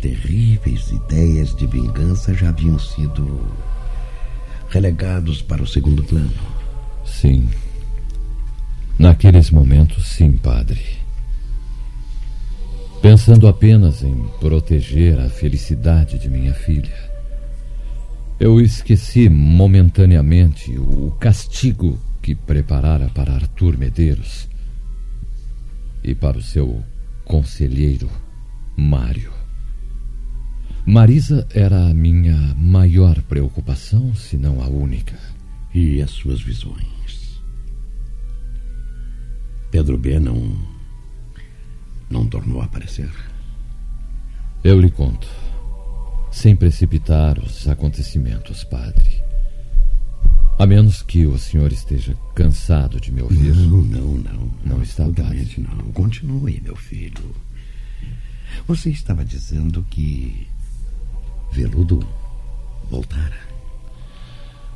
Terríveis ideias de vingança já haviam sido relegados para o segundo plano. Sim. Naqueles momentos, sim, padre. Pensando apenas em proteger a felicidade de minha filha, eu esqueci momentaneamente o castigo que preparara para Arthur Medeiros e para o seu conselheiro, Mário. Marisa era a minha maior preocupação, se não a única. E as suas visões? Pedro B não. não tornou a aparecer. Eu lhe conto, sem precipitar os acontecimentos, padre. A menos que o senhor esteja cansado de me ouvir. Não, não, não. Não está, Absolutamente não. Continue, meu filho. Você estava dizendo que Veludo voltara,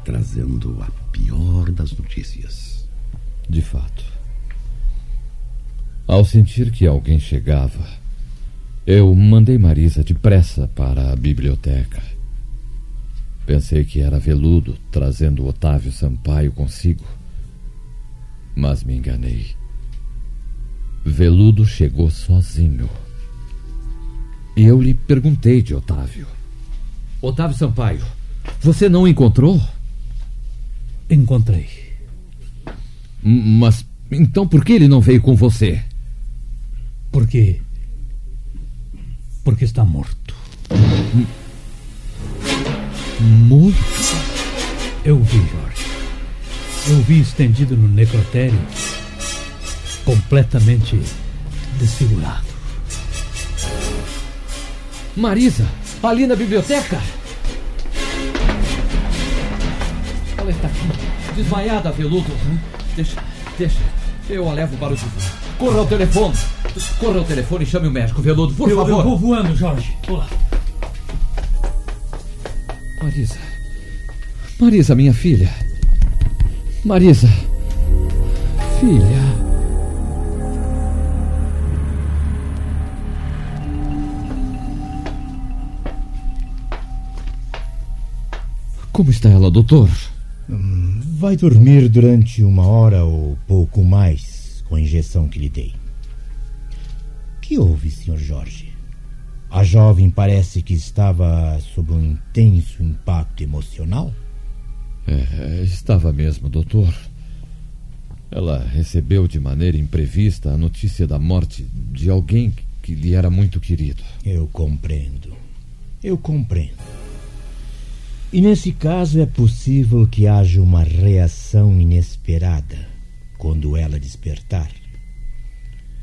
trazendo a pior das notícias. De fato. Ao sentir que alguém chegava, eu mandei Marisa depressa para a biblioteca. Pensei que era Veludo trazendo Otávio Sampaio consigo. Mas me enganei. Veludo chegou sozinho. E eu lhe perguntei de Otávio. Otávio Sampaio, você não encontrou? Encontrei. Mas então por que ele não veio com você? Porque. Porque está morto. Morto? Eu vi, Jorge. Eu vi estendido no necrotério, completamente desfigurado. Marisa, ali na biblioteca? Ela está aqui, desmaiada, veludo. Deixa, deixa. Eu a levo para o divã. Corra ao telefone. Corra ao telefone e chame o médico, veludo, por eu, favor. eu vou voando, Jorge. Vou lá. Marisa. Marisa, minha filha. Marisa. Filha. Como está ela, doutor? Vai dormir durante uma hora ou pouco mais com a injeção que lhe dei. Que houve, Sr. Jorge? A jovem parece que estava sob um intenso impacto emocional. É, estava mesmo, doutor. Ela recebeu de maneira imprevista a notícia da morte de alguém que lhe era muito querido. Eu compreendo. Eu compreendo. E nesse caso é possível que haja uma reação inesperada quando ela despertar.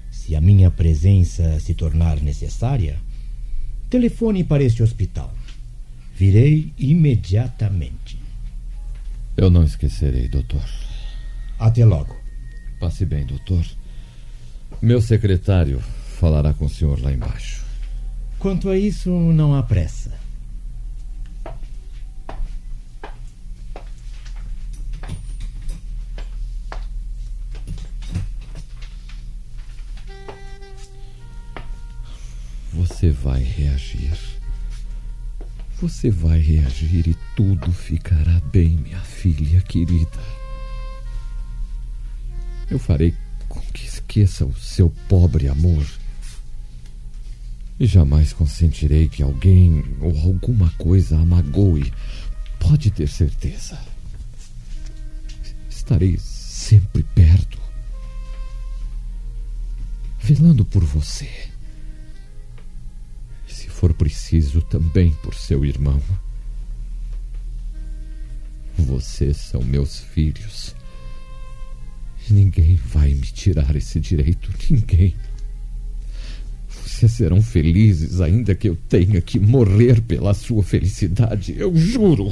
Se a minha presença se tornar necessária, telefone para este hospital. Virei imediatamente. Eu não esquecerei, doutor. Até logo. Passe bem, doutor. Meu secretário falará com o senhor lá embaixo. Quanto a isso, não há pressa. Você vai reagir. Você vai reagir e tudo ficará bem, minha filha querida. Eu farei com que esqueça o seu pobre amor. E jamais consentirei que alguém ou alguma coisa a magoe. Pode ter certeza. estarei sempre perto, velando por você. For preciso, também por seu irmão. Vocês são meus filhos. Ninguém vai me tirar esse direito. Ninguém. Vocês serão felizes, ainda que eu tenha que morrer pela sua felicidade. Eu juro.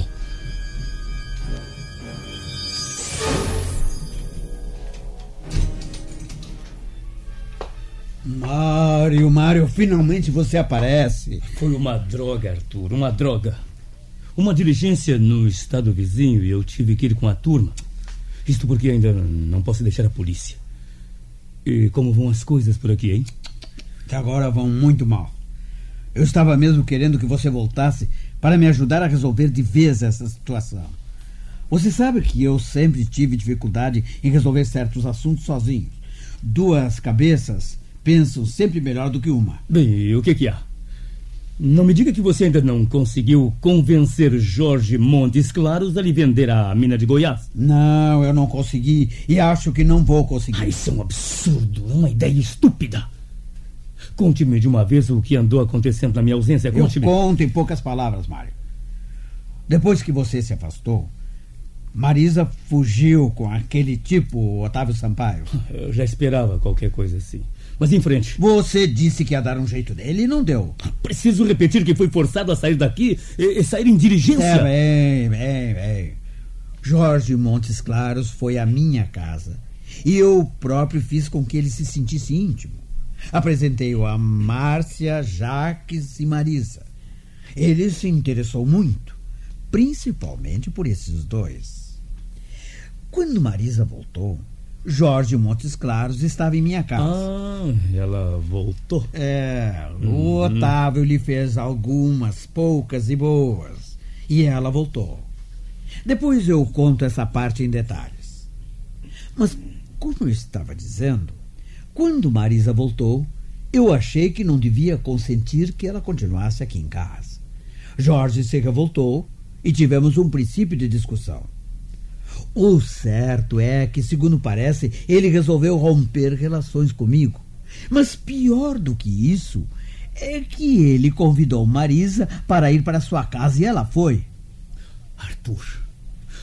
Mário, Mário, finalmente você aparece. Foi uma droga, Arthur, uma droga. Uma diligência no estado vizinho e eu tive que ir com a turma. Isto porque ainda não posso deixar a polícia. E como vão as coisas por aqui, hein? Até agora vão muito mal. Eu estava mesmo querendo que você voltasse para me ajudar a resolver de vez essa situação. Você sabe que eu sempre tive dificuldade em resolver certos assuntos sozinho. Duas cabeças pensam sempre melhor do que uma. Bem, e o que que há? Não me diga que você ainda não conseguiu convencer Jorge Montes Claros a lhe vender a mina de Goiás. Não, eu não consegui e acho que não vou conseguir. Ah, isso é um absurdo, uma ideia estúpida. Conte-me de uma vez o que andou acontecendo na minha ausência. Eu Conte-me. conto em poucas palavras, Mário. Depois que você se afastou, Marisa fugiu com aquele tipo, Otávio Sampaio. Eu já esperava qualquer coisa assim. Mas em frente. Você disse que ia dar um jeito dele e não deu. Preciso repetir que fui forçado a sair daqui e, e sair em diligência. É, bem, bem, bem. Jorge Montes Claros foi à minha casa e eu próprio fiz com que ele se sentisse íntimo. Apresentei-o a Márcia, Jaques e Marisa. Ele se interessou muito, principalmente por esses dois. Quando Marisa voltou, Jorge Montes Claros estava em minha casa. Ah, ela voltou. É, o Otávio lhe fez algumas, poucas e boas. E ela voltou. Depois eu conto essa parte em detalhes. Mas, como eu estava dizendo, quando Marisa voltou, eu achei que não devia consentir que ela continuasse aqui em casa. Jorge se revoltou e tivemos um princípio de discussão. O certo é que, segundo parece, ele resolveu romper relações comigo. Mas pior do que isso é que ele convidou Marisa para ir para sua casa e ela foi. Arthur,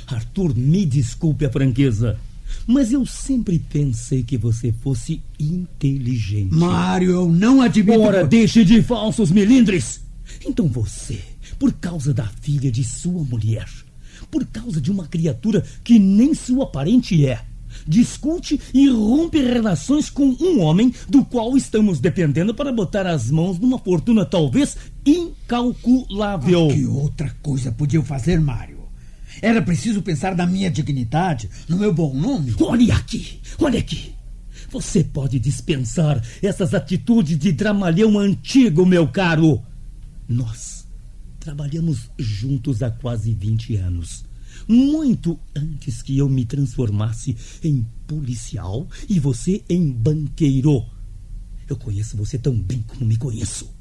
Arthur, me desculpe a franqueza, mas eu sempre pensei que você fosse inteligente. Mário, eu não admito. Ora, deixe de falsos melindres! Então você, por causa da filha de sua mulher, por causa de uma criatura que nem sua parente é, discute e rompe relações com um homem do qual estamos dependendo para botar as mãos numa fortuna talvez incalculável. Que outra coisa podia eu fazer, Mário? Era preciso pensar na minha dignidade, no meu bom nome. Olhe aqui, olhe aqui. Você pode dispensar essas atitudes de dramalhão antigo, meu caro. Nós trabalhamos juntos há quase 20 anos. Muito antes que eu me transformasse em policial e você em banqueiro. Eu conheço você tão bem como me conheço.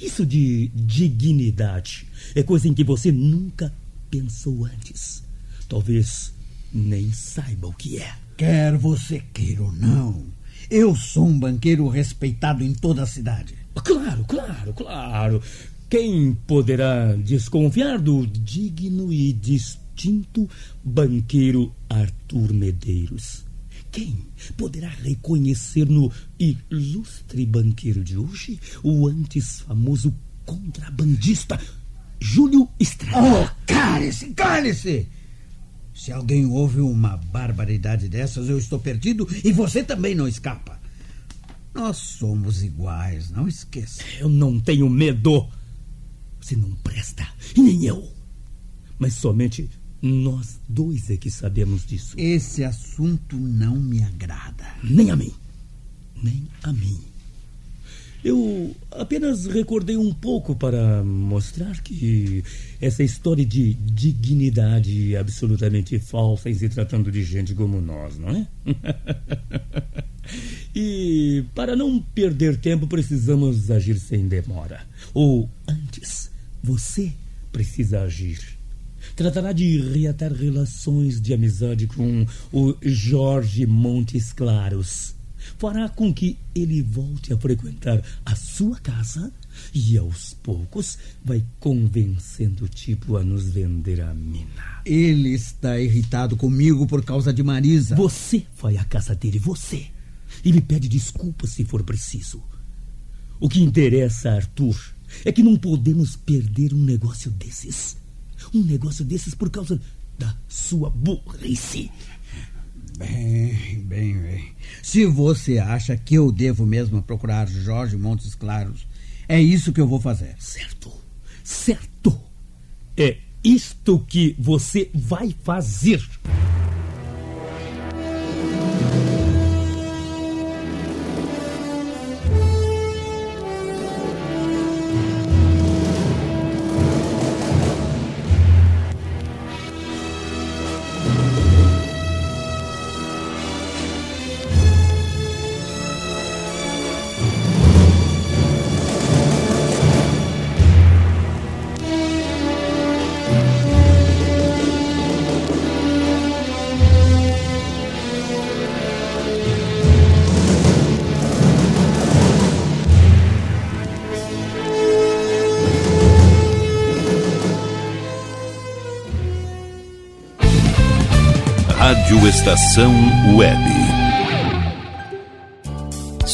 Isso de dignidade é coisa em que você nunca pensou antes. Talvez nem saiba o que é. Quer você queira ou não, eu sou um banqueiro respeitado em toda a cidade. Claro, claro, claro. Quem poderá desconfiar do digno e distinto banqueiro Arthur Medeiros? Quem poderá reconhecer no ilustre banqueiro de hoje o antes famoso contrabandista Júlio Estrada? Oh, cale-se, cale-se! Se alguém ouve uma barbaridade dessas, eu estou perdido e você também não escapa. Nós somos iguais, não esqueça. Eu não tenho medo. Você não presta, e nem eu. Mas somente nós dois é que sabemos disso. Esse assunto não me agrada. Nem a mim. Nem a mim. Eu apenas recordei um pouco para mostrar que essa história de dignidade é absolutamente falsa em se tratando de gente como nós, não é? e para não perder tempo, precisamos agir sem demora. Ou antes, você precisa agir. tratará de reatar relações de amizade com o Jorge Montes Claros. Fará com que ele volte a frequentar a sua casa e aos poucos vai convencendo o tipo a nos vender a mina. Ele está irritado comigo por causa de Marisa. Você vai à casa dele, você. E me pede desculpas se for preciso. O que interessa, Arthur, é que não podemos perder um negócio desses. Um negócio desses por causa da sua burrice. Bem, bem, bem. Se você acha que eu devo mesmo procurar Jorge Montes Claros, é isso que eu vou fazer. Certo, certo. É isto que você vai fazer. Estação Web.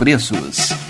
preços.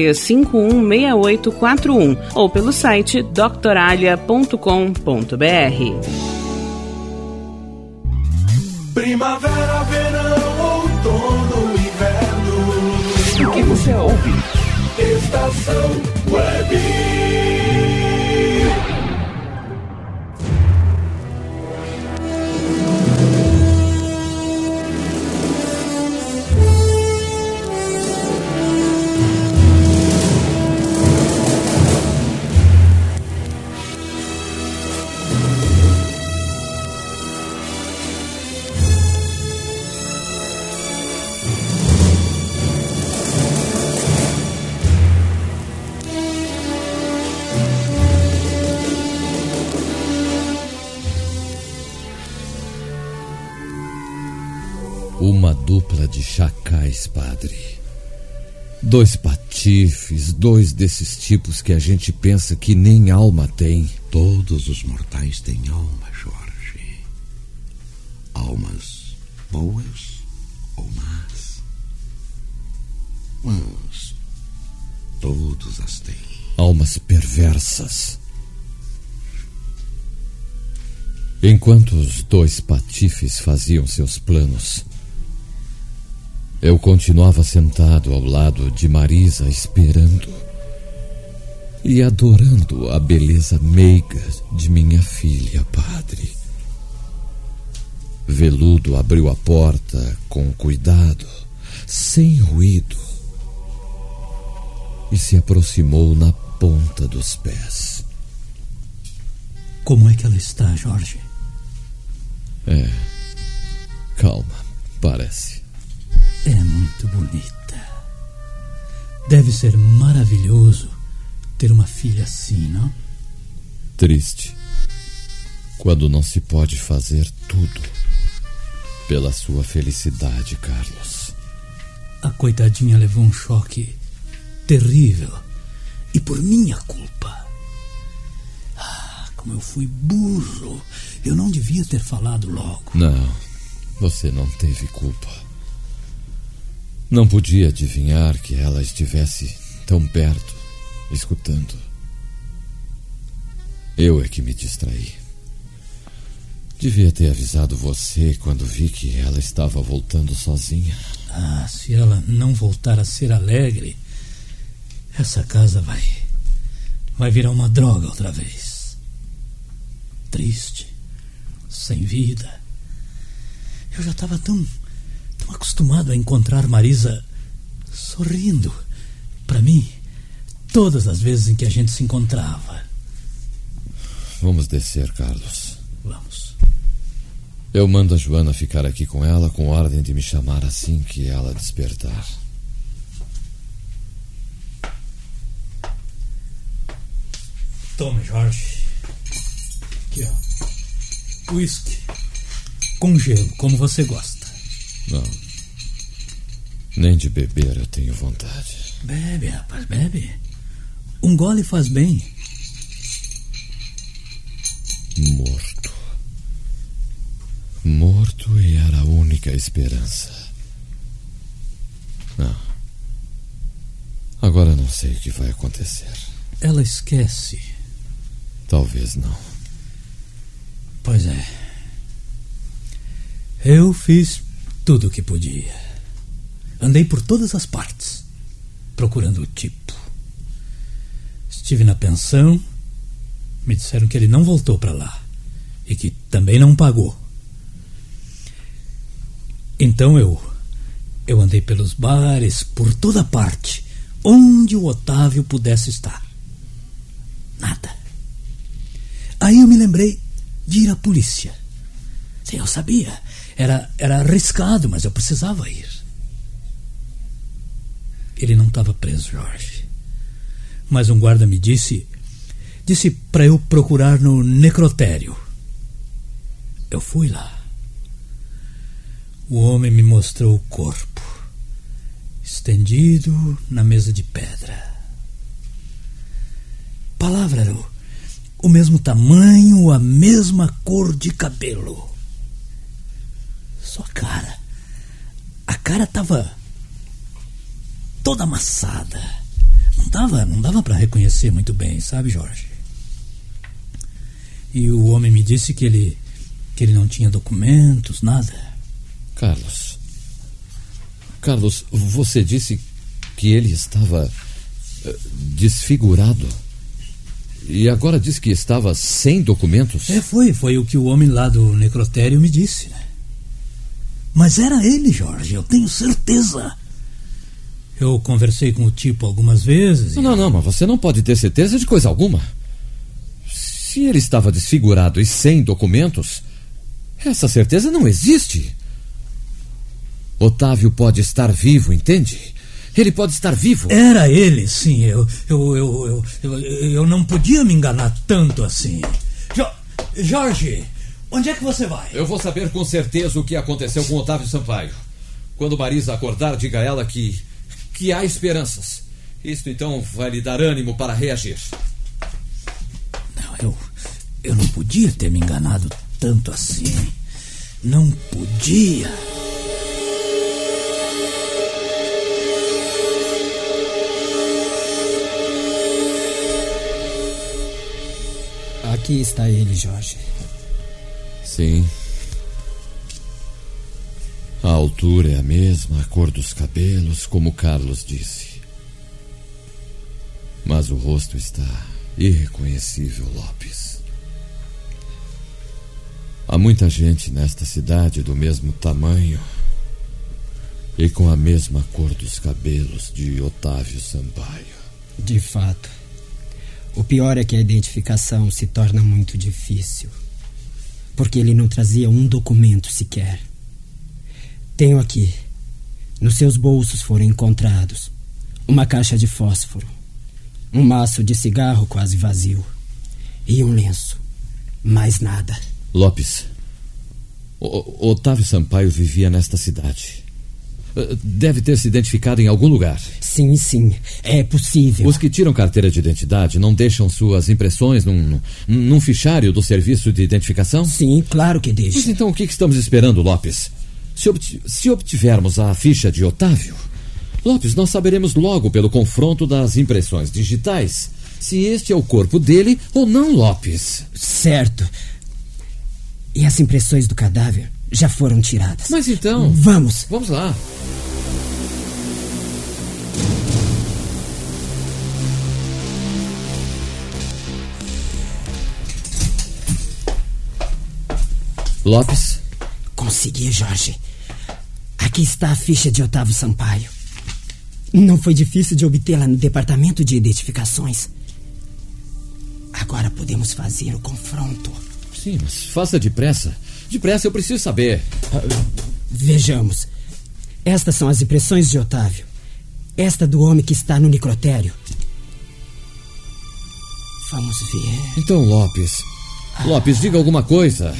33516841 ou pelo site doctoralha.com.br. Primavera, verão, outono, inverno. O que você ouve? Estação Web. Chacais, padre. Dois patifes, dois desses tipos que a gente pensa que nem alma tem. Todos os mortais têm alma, Jorge. Almas boas ou más. Mas todos as têm. Almas perversas. Enquanto os dois patifes faziam seus planos, eu continuava sentado ao lado de Marisa, esperando e adorando a beleza meiga de minha filha, padre. Veludo abriu a porta com cuidado, sem ruído, e se aproximou na ponta dos pés. Como é que ela está, Jorge? É. Calma, parece. É muito bonita. Deve ser maravilhoso ter uma filha assim, não? Triste. Quando não se pode fazer tudo pela sua felicidade, Carlos. A coitadinha levou um choque terrível. E por minha culpa. Ah, como eu fui burro. Eu não devia ter falado logo. Não, você não teve culpa. Não podia adivinhar que ela estivesse tão perto, escutando. Eu é que me distraí. Devia ter avisado você quando vi que ela estava voltando sozinha. Ah, se ela não voltar a ser alegre, essa casa vai. vai virar uma droga outra vez. Triste, sem vida. Eu já estava tão. Acostumado a encontrar Marisa sorrindo para mim todas as vezes em que a gente se encontrava. Vamos descer, Carlos. Vamos. Eu mando a Joana ficar aqui com ela com ordem de me chamar assim que ela despertar. Tome, Jorge. Aqui, ó. Whisky. Com gelo, como você gosta. Não. Nem de beber eu tenho vontade. Bebe, rapaz, bebe. Um gole faz bem. Morto. Morto e era a única esperança. Não. Agora não sei o que vai acontecer. Ela esquece. Talvez não. Pois é. Eu fiz tudo o que podia. Andei por todas as partes, procurando o tipo. Estive na pensão. Me disseram que ele não voltou para lá e que também não pagou. Então eu eu andei pelos bares, por toda parte, onde o Otávio pudesse estar. Nada. Aí eu me lembrei de ir à polícia. Eu sabia. Era, era arriscado, mas eu precisava ir. Ele não estava preso, Jorge. Mas um guarda me disse. Disse para eu procurar no necrotério. Eu fui lá. O homem me mostrou o corpo, estendido na mesa de pedra. Palavra o, o mesmo tamanho, a mesma cor de cabelo. Só cara. A cara tava toda amassada. Não dava, não dava para reconhecer muito bem, sabe, Jorge? E o homem me disse que ele que ele não tinha documentos, nada. Carlos. Carlos, você disse que ele estava eh, desfigurado. E agora diz que estava sem documentos? É, foi, foi o que o homem lá do necrotério me disse, né? Mas era ele, Jorge, eu tenho certeza. Eu conversei com o tipo algumas vezes. Não, não, não, mas você não pode ter certeza de coisa alguma. Se ele estava desfigurado e sem documentos, essa certeza não existe. Otávio pode estar vivo, entende? Ele pode estar vivo. Era ele, sim. Eu, eu, eu, eu, eu, eu não podia me enganar tanto assim. Jo Jorge, onde é que você vai? Eu vou saber com certeza o que aconteceu com Otávio Sampaio. Quando Marisa acordar, diga a ela que, que há esperanças. Isto então vai lhe dar ânimo para reagir. Não, eu, eu não podia ter me enganado tanto assim. Não podia. Aqui está ele, Jorge. Sim. A altura é a mesma, a cor dos cabelos, como Carlos disse. Mas o rosto está irreconhecível, Lopes. Há muita gente nesta cidade do mesmo tamanho e com a mesma cor dos cabelos de Otávio Sampaio. De fato. O pior é que a identificação se torna muito difícil. Porque ele não trazia um documento sequer. Tenho aqui. Nos seus bolsos foram encontrados uma caixa de fósforo, um maço de cigarro quase vazio e um lenço. Mais nada. Lopes, o Otávio Sampaio vivia nesta cidade. Deve ter se identificado em algum lugar. Sim, sim, é possível. Os que tiram carteira de identidade não deixam suas impressões num, num fichário do serviço de identificação? Sim, claro que deixam. Mas então o que estamos esperando, Lopes? Se, obti se obtivermos a ficha de Otávio, Lopes, nós saberemos logo pelo confronto das impressões digitais se este é o corpo dele ou não, Lopes. Certo. E as impressões do cadáver já foram tiradas. Mas então. Vamos. Vamos lá. Lopes? Consegui, Jorge. Aqui está a ficha de Otávio Sampaio. Não foi difícil de obtê-la no departamento de identificações. Agora podemos fazer o confronto. Sim, mas faça depressa. Depressa, eu preciso saber. Vejamos. Estas são as impressões de Otávio. Esta do homem que está no necrotério. Vamos ver. Então, Lopes. Lopes, diga alguma coisa.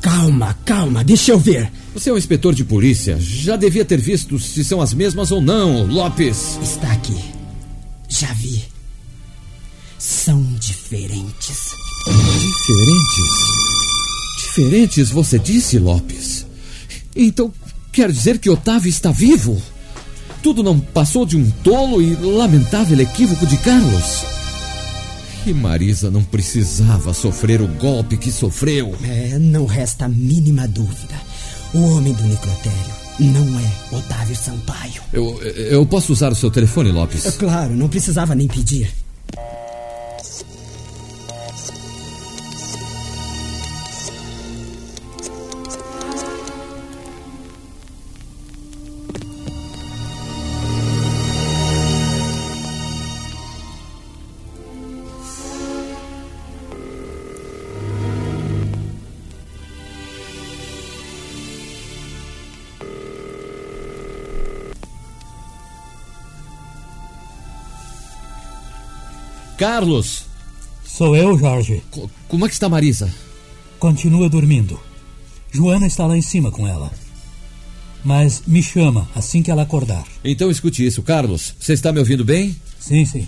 Calma, calma, deixa eu ver. Você é um inspetor de polícia. Já devia ter visto se são as mesmas ou não, Lopes. Está aqui. Já vi. São diferentes. Diferentes? Diferentes, você disse, Lopes? Então, quer dizer que Otávio está vivo? Tudo não passou de um tolo e lamentável equívoco de Carlos? E Marisa não precisava sofrer o golpe que sofreu. É, não resta a mínima dúvida. O homem do necrotério não é Otávio Sampaio. Eu, eu posso usar o seu telefone, Lopes? É claro, não precisava nem pedir. Carlos! Sou eu, Jorge. Co como é que está Marisa? Continua dormindo. Joana está lá em cima com ela. Mas me chama assim que ela acordar. Então escute isso, Carlos. Você está me ouvindo bem? Sim, sim.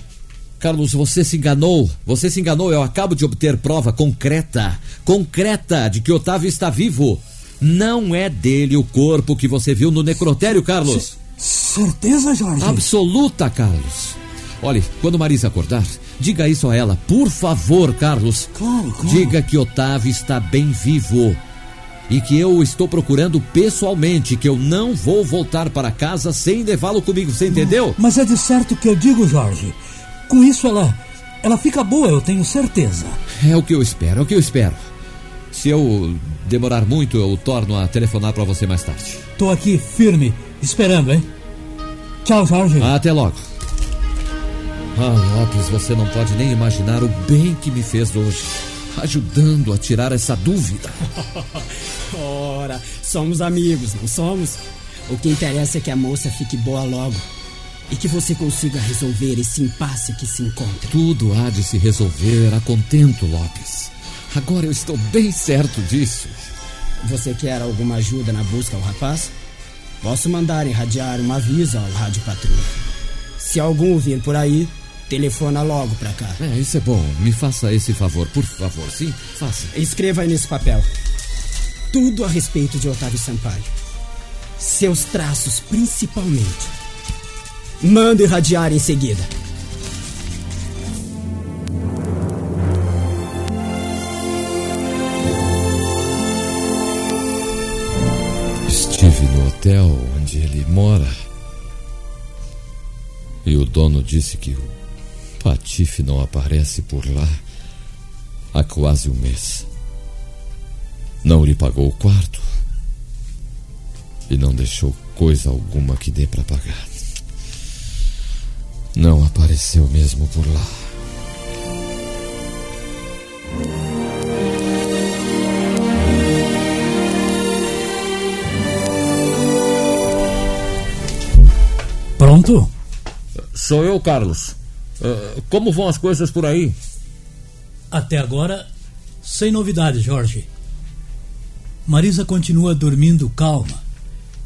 Carlos, você se enganou. Você se enganou. Eu acabo de obter prova concreta, concreta, de que Otávio está vivo. Não é dele o corpo que você viu no necrotério, Carlos. C certeza, Jorge? Absoluta, Carlos. Olhe, quando Marisa acordar, diga isso a ela, por favor, Carlos. Claro, claro. Diga que Otávio está bem vivo e que eu o estou procurando pessoalmente, que eu não vou voltar para casa sem levá-lo comigo, você entendeu? Mas é de certo que eu digo, Jorge. Com isso ela ela fica boa, eu tenho certeza. É o que eu espero, é o que eu espero. Se eu demorar muito, eu torno a telefonar para você mais tarde. Tô aqui firme, esperando, hein? Tchau, Jorge. Até logo. Ah, Lopes, você não pode nem imaginar o bem que me fez hoje, ajudando a tirar essa dúvida. Ora, somos amigos, não somos? O que interessa é que a moça fique boa logo e que você consiga resolver esse impasse que se encontra. Tudo há de se resolver a contento, Lopes. Agora eu estou bem certo disso. Você quer alguma ajuda na busca ao rapaz? Posso mandar irradiar um aviso ao rádio patrulha. Se algum vir por aí, telefona logo pra cá. É, isso é bom. Me faça esse favor, por favor. Sim, faça. Escreva aí nesse papel. Tudo a respeito de Otávio Sampaio. Seus traços, principalmente. Manda irradiar em seguida. Estive no hotel onde ele mora. E o dono disse que o Patife não aparece por lá há quase um mês. Não lhe pagou o quarto. E não deixou coisa alguma que dê para pagar. Não apareceu mesmo por lá. Pronto? Sou eu, Carlos. Uh, como vão as coisas por aí? Até agora, sem novidades, Jorge. Marisa continua dormindo calma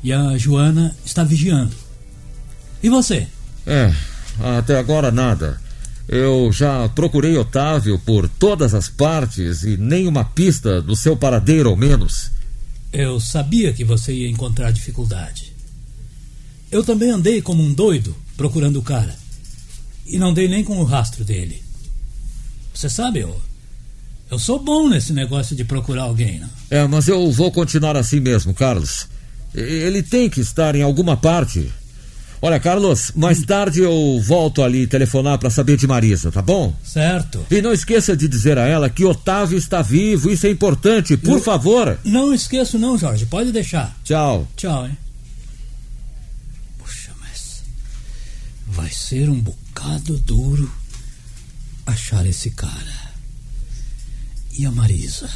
e a Joana está vigiando. E você? É, até agora nada. Eu já procurei Otávio por todas as partes e nenhuma pista do seu paradeiro, ao menos. Eu sabia que você ia encontrar dificuldade. Eu também andei como um doido procurando o cara. E não dei nem com o rastro dele. Você sabe, eu. Eu sou bom nesse negócio de procurar alguém, não? É, mas eu vou continuar assim mesmo, Carlos. Ele tem que estar em alguma parte. Olha, Carlos, mais tarde eu volto ali telefonar para saber de Marisa, tá bom? Certo. E não esqueça de dizer a ela que Otávio está vivo, isso é importante, por Eu- favor. Não esqueço, não, Jorge. Pode deixar. Tchau. Tchau, hein? Puxa, mas. Vai ser um bocado duro achar esse cara. E a Marisa?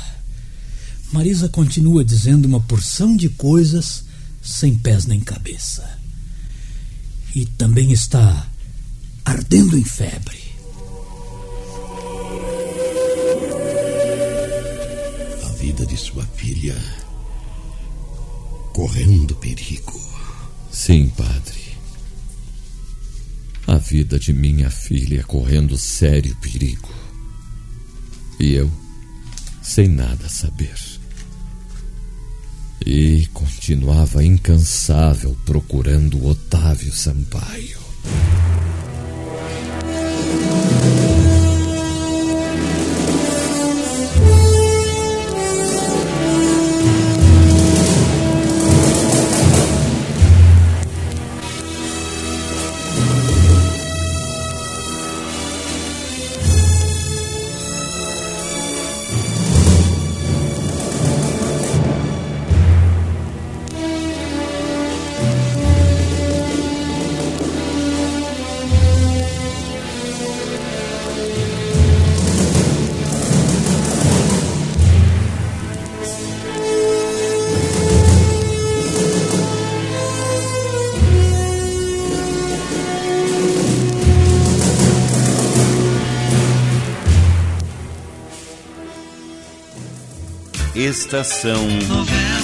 Marisa continua dizendo uma porção de coisas sem pés nem cabeça. E também está ardendo em febre. A vida de sua filha correndo perigo. Sim, padre. A vida de minha filha correndo sério perigo. E eu, sem nada saber. E continuava incansável procurando Otávio Sampaio. Estação Novela.